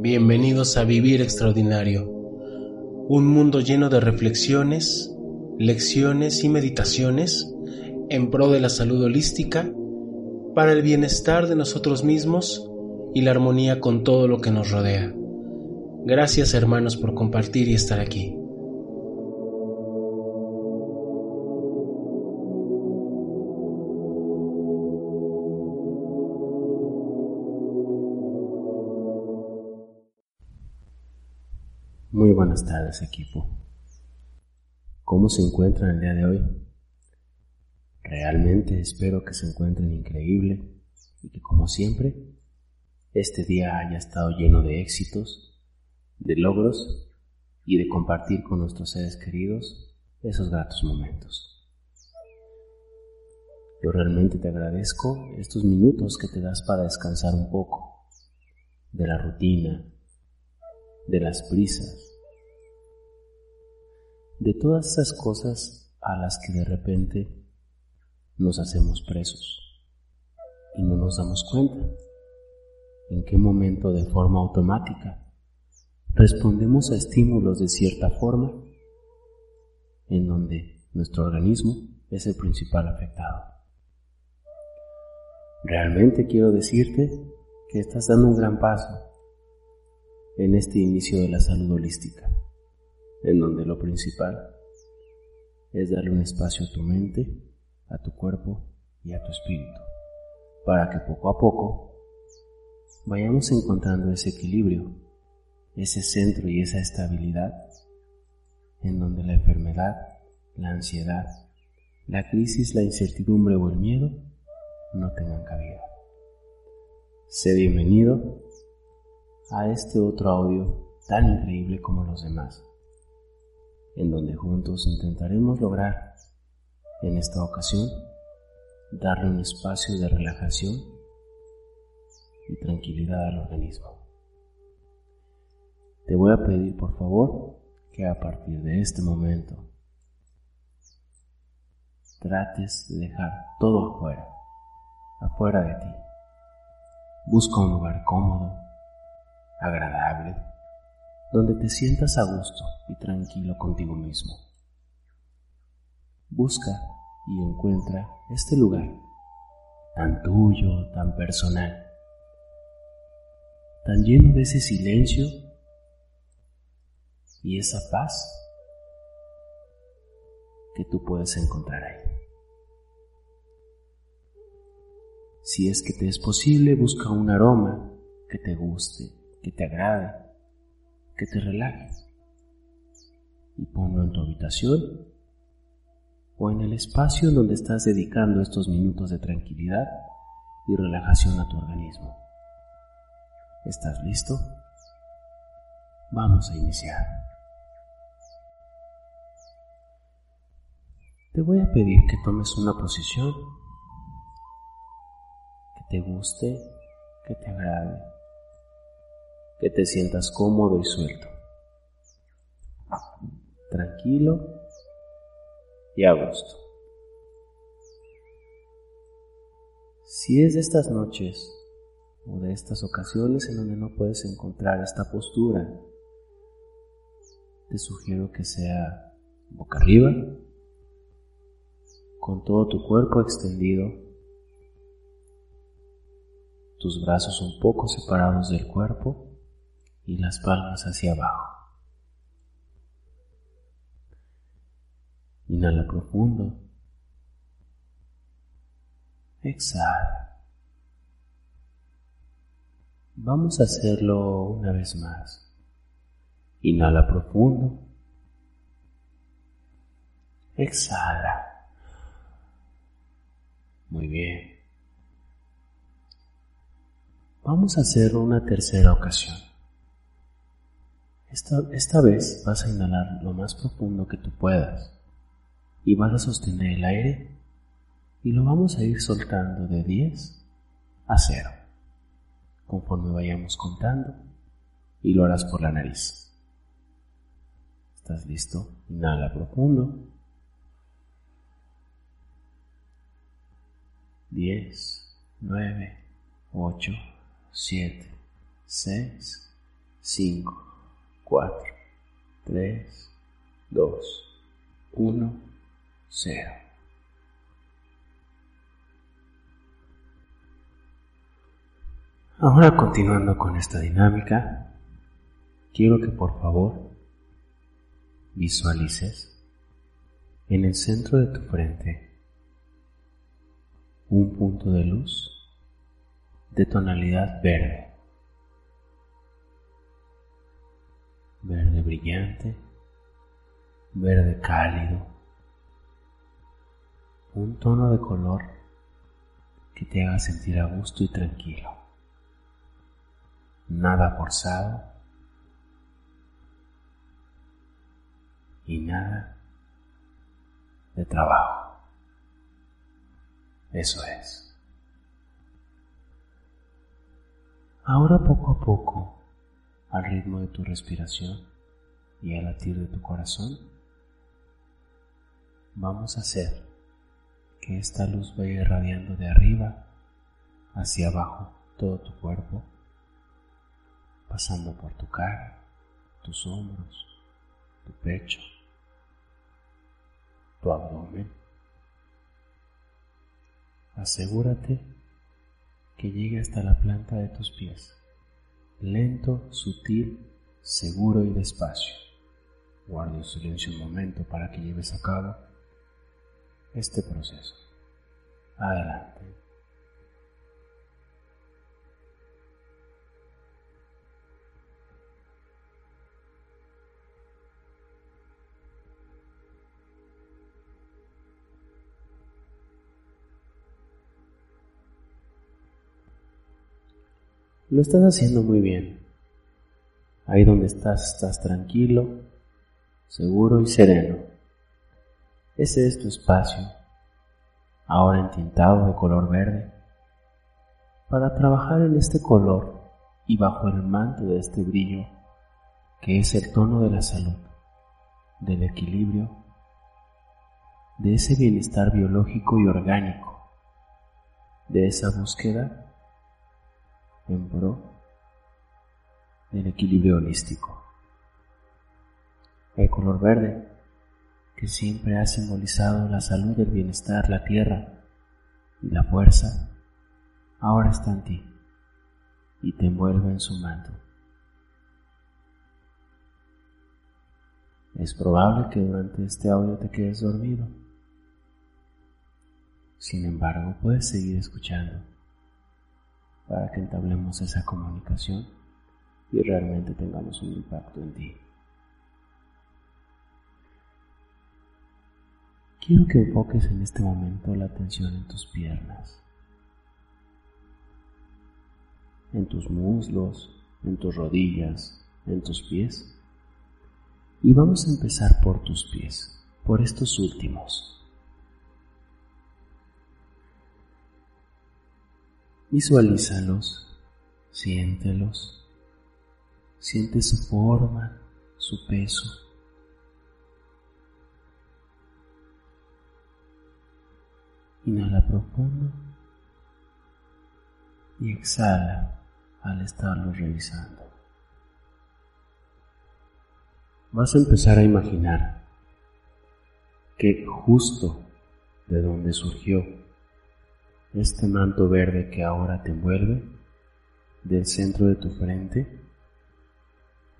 Bienvenidos a Vivir Extraordinario, un mundo lleno de reflexiones, lecciones y meditaciones en pro de la salud holística, para el bienestar de nosotros mismos y la armonía con todo lo que nos rodea. Gracias hermanos por compartir y estar aquí. Buenas tardes equipo. ¿Cómo se encuentran el día de hoy? Realmente espero que se encuentren increíble y que como siempre este día haya estado lleno de éxitos, de logros y de compartir con nuestros seres queridos esos gratos momentos. Yo realmente te agradezco estos minutos que te das para descansar un poco de la rutina, de las prisas, de todas esas cosas a las que de repente nos hacemos presos y no nos damos cuenta en qué momento de forma automática respondemos a estímulos de cierta forma en donde nuestro organismo es el principal afectado. Realmente quiero decirte que estás dando un gran paso en este inicio de la salud holística, en donde lo principal es darle un espacio a tu mente, a tu cuerpo y a tu espíritu, para que poco a poco vayamos encontrando ese equilibrio, ese centro y esa estabilidad, en donde la enfermedad, la ansiedad, la crisis, la incertidumbre o el miedo no tengan cabida. Sé bienvenido a este otro audio tan increíble como los demás, en donde juntos intentaremos lograr, en esta ocasión, darle un espacio de relajación y tranquilidad al organismo. Te voy a pedir por favor que a partir de este momento trates de dejar todo afuera, afuera de ti. Busca un lugar cómodo, donde te sientas a gusto y tranquilo contigo mismo. Busca y encuentra este lugar tan tuyo, tan personal, tan lleno de ese silencio y esa paz que tú puedes encontrar ahí. Si es que te es posible, busca un aroma que te guste, que te agrade, que te relaje y ponlo en tu habitación o en el espacio donde estás dedicando estos minutos de tranquilidad y relajación a tu organismo. ¿Estás listo? Vamos a iniciar. Te voy a pedir que tomes una posición que te guste, que te agrade, que te sientas cómodo y suelto, tranquilo y a gusto. Si es de estas noches o de estas ocasiones en donde no puedes encontrar esta postura, te sugiero que sea boca arriba, con todo tu cuerpo extendido, tus brazos un poco separados del cuerpo y las palmas hacia abajo. Inhala profundo. Exhala. Vamos a hacerlo una vez más. Inhala profundo. Exhala. Muy bien. Vamos a hacerlo una tercera ocasión. Esta, esta vez vas a inhalar lo más profundo que tú puedas y vas a sostener el aire y lo vamos a ir soltando de 10 a 0 conforme vayamos contando y lo harás por la nariz. ¿Estás listo? Inhala profundo. 10, 9, 8, 7, 6, 5, 4, 3, 2, 1, 0. Ahora continuando con esta dinámica, quiero que por favor visualices en el centro de tu frente un punto de luz de tonalidad verde. Verde brillante, verde cálido, un tono de color que te haga sentir a gusto y tranquilo, nada forzado y nada de trabajo. Eso es. Ahora poco a poco al ritmo de tu respiración y al latir de tu corazón, vamos a hacer que esta luz vaya irradiando de arriba hacia abajo todo tu cuerpo, pasando por tu cara, tus hombros, tu pecho, tu abdomen. Asegúrate que llegue hasta la planta de tus pies lento, sutil, seguro y despacio. Guarda en silencio un momento para que lleves a cabo este proceso. Adelante. Lo estás haciendo muy bien. Ahí donde estás, estás tranquilo, seguro y sereno. Ese es tu espacio, ahora entintado de color verde, para trabajar en este color y bajo el manto de este brillo, que es el tono de la salud, del equilibrio, de ese bienestar biológico y orgánico, de esa búsqueda en pro equilibrio holístico. El color verde, que siempre ha simbolizado la salud, el bienestar, la tierra y la fuerza, ahora está en ti y te envuelve en su manto. Es probable que durante este audio te quedes dormido. Sin embargo, puedes seguir escuchando para que entablemos esa comunicación y realmente tengamos un impacto en ti. Quiero que enfoques en este momento la atención en tus piernas, en tus muslos, en tus rodillas, en tus pies. Y vamos a empezar por tus pies, por estos últimos. Visualízalos, siéntelos, siente su forma, su peso. Inhala profundo y exhala al estarlo revisando. Vas a empezar a imaginar que justo de donde surgió este manto verde que ahora te envuelve, del centro de tu frente,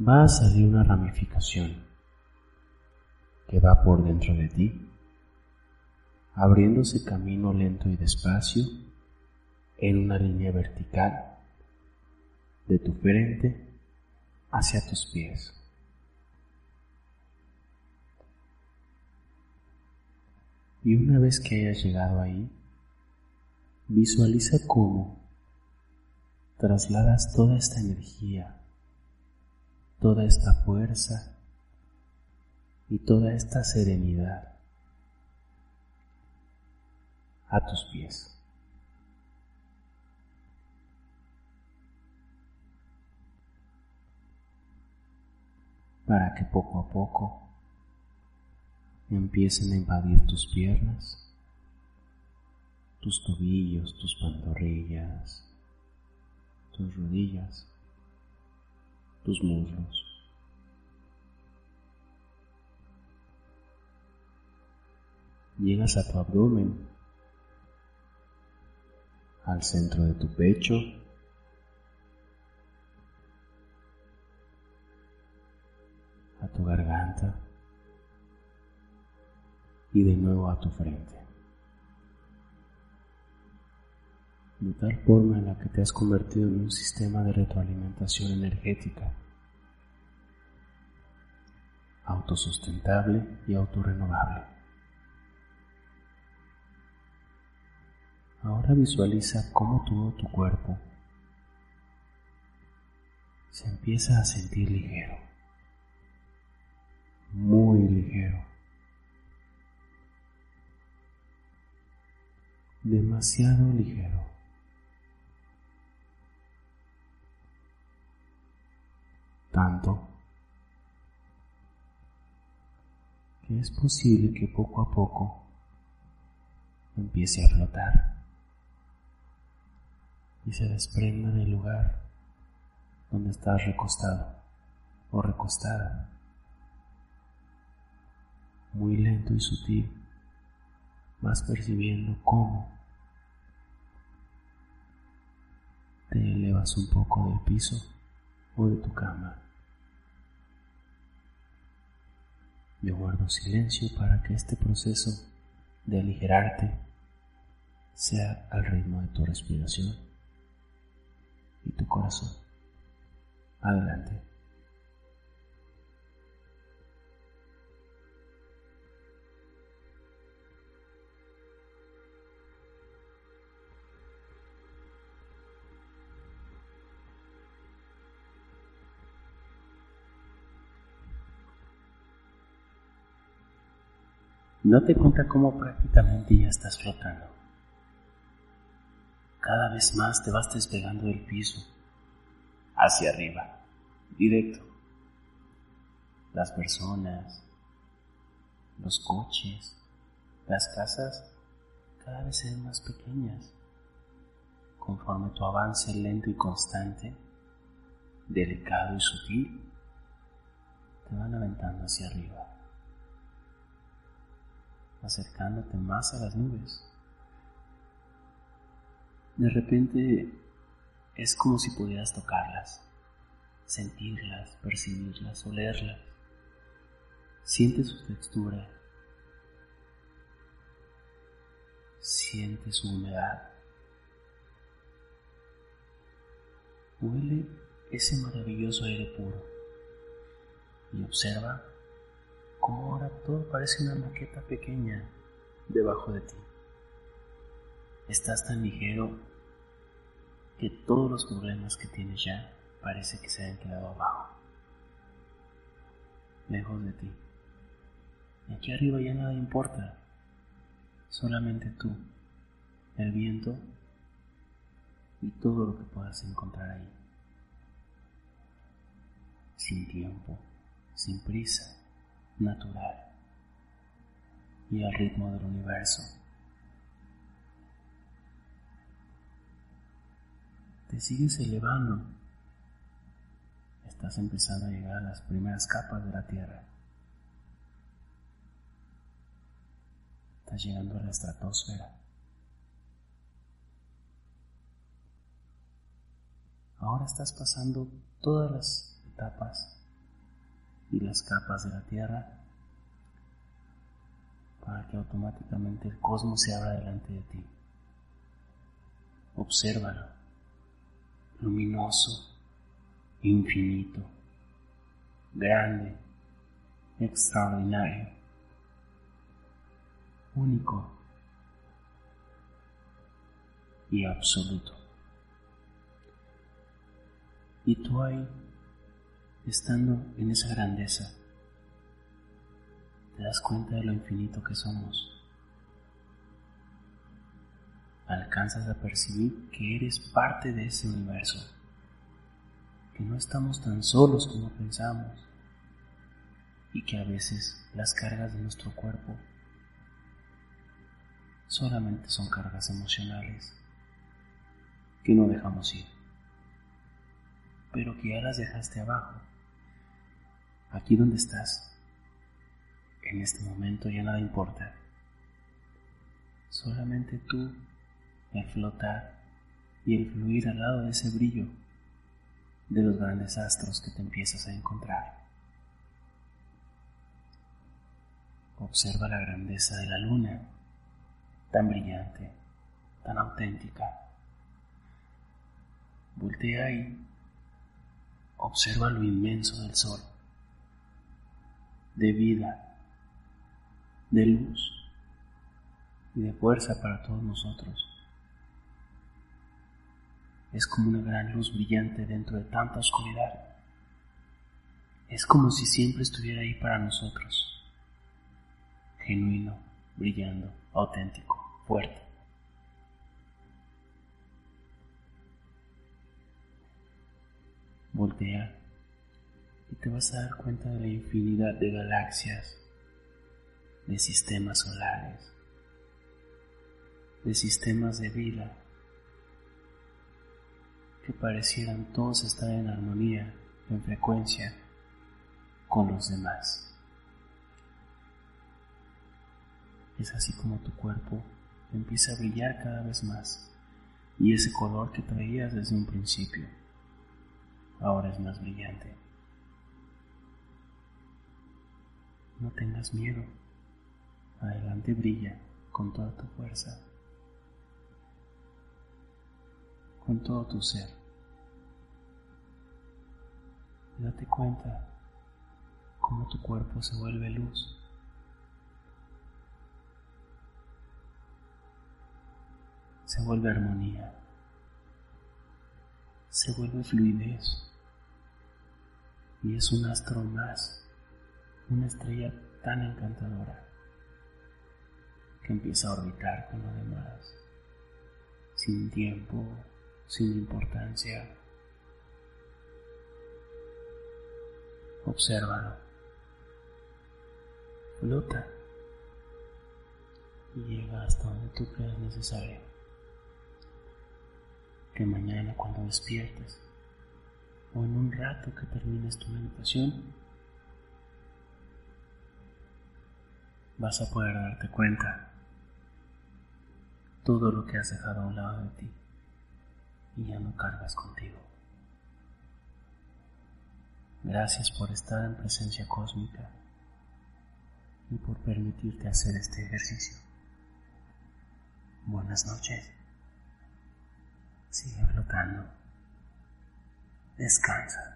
va a salir una ramificación que va por dentro de ti, abriéndose camino lento y despacio en una línea vertical de tu frente hacia tus pies. Y una vez que hayas llegado ahí, Visualiza cómo trasladas toda esta energía toda esta fuerza y toda esta serenidad a tus pies. Para que poco a poco empiecen a invadir tus piernas, tus tobillos, tus pantorrillas, tus rodillas, tus muslos. Llegas a tu abdomen, al centro de tu pecho, a tu garganta y de nuevo a tu frente. De tal forma en la que te has convertido en un sistema de retroalimentación energética, autosustentable y autorrenovable. Ahora visualiza cómo todo tu cuerpo se empieza a sentir ligero, muy ligero, demasiado ligero. Que es posible que poco a poco empiece a flotar y se desprenda del lugar donde estás recostado o recostada. Muy lento y sutil vas percibiendo cómo te elevas un poco del piso o de tu cama. Yo guardo silencio para que este proceso de aligerarte sea al ritmo de tu respiración y tu corazón. Adelante. Date cuenta cómo prácticamente ya estás flotando cada vez más te vas despegando del piso, hacia arriba, directo. Las personas, los coches, las casas cada vez se ven más pequeñas. Conforme tu avance lento y constante, delicado y sutil, te van aventando hacia arriba, acercándote más a las nubes. De repente es como si pudieras tocarlas, sentirlas, percibirlas, olerlas. Siente su textura. Siente su humedad. Huele ese maravilloso aire puro y observa ahora todo parece una maqueta pequeña debajo de ti. Estás tan ligero que todos los problemas que tienes ya parece que se han quedado abajo, lejos de ti. Aquí arriba ya nada importa, solamente tú, el viento y todo lo que puedas encontrar ahí. Sin tiempo, sin prisa, natural y al ritmo del universo. te sigues elevando, estás empezando a llegar a las primeras capas de la Tierra. Estás llegando a la estratosfera. Ahora estás pasando todas las etapas y las capas de la Tierra para que automáticamente el cosmos se abra delante de ti. Obsérvalo luminoso, infinito, grande, extraordinario, único y absoluto. Y tú ahí, estando en esa grandeza, te das cuenta de lo infinito que somos. Alcanzas a percibir que eres parte de ese universo, que no estamos tan solos como pensamos y que a veces las cargas de nuestro cuerpo solamente son cargas emocionales que no dejamos ir, pero que ya las dejaste abajo, aquí donde estás. En este momento ya nada importa, solamente tú, el flotar y el fluir al lado de ese brillo de los grandes astros que te empiezas a encontrar. Observa la grandeza de la luna, tan brillante, tan auténtica. Voltea y observa lo inmenso del sol, de vida, de luz y de fuerza para todos nosotros. Es como una gran luz brillante dentro de tanta oscuridad. Es como si siempre estuviera ahí para nosotros genuino, brillando, auténtico, fuerte. Voltea y te vas a dar cuenta de la infinidad de galaxias, de sistemas solares, de sistemas de vida que parecieran todos estar en armonía, en frecuencia con los demás. Es así como tu cuerpo empieza a brillar cada vez más y ese color que traías desde un principio ahora es más brillante. No tengas miedo. Adelante brilla con toda tu fuerza, con todo tu ser. date cuenta cómo tu cuerpo se vuelve luz. se vuelve armonía, se vuelve fluidez y es un astro más, una estrella tan encantadora que empieza a orbitar con lo demás, sin tiempo, sin importancia. Obsérvalo, flota. Y llega hasta donde tú creas necesario. Que mañana cuando despiertes o en un rato que termines tu meditación, vas a poder darte cuenta todo lo que has dejado a un lado de ti y ya no cargas contigo. Gracias por estar en presencia cósmica y por permitirte hacer este ejercicio. Buenas noches. Sigue flotando. Descansa.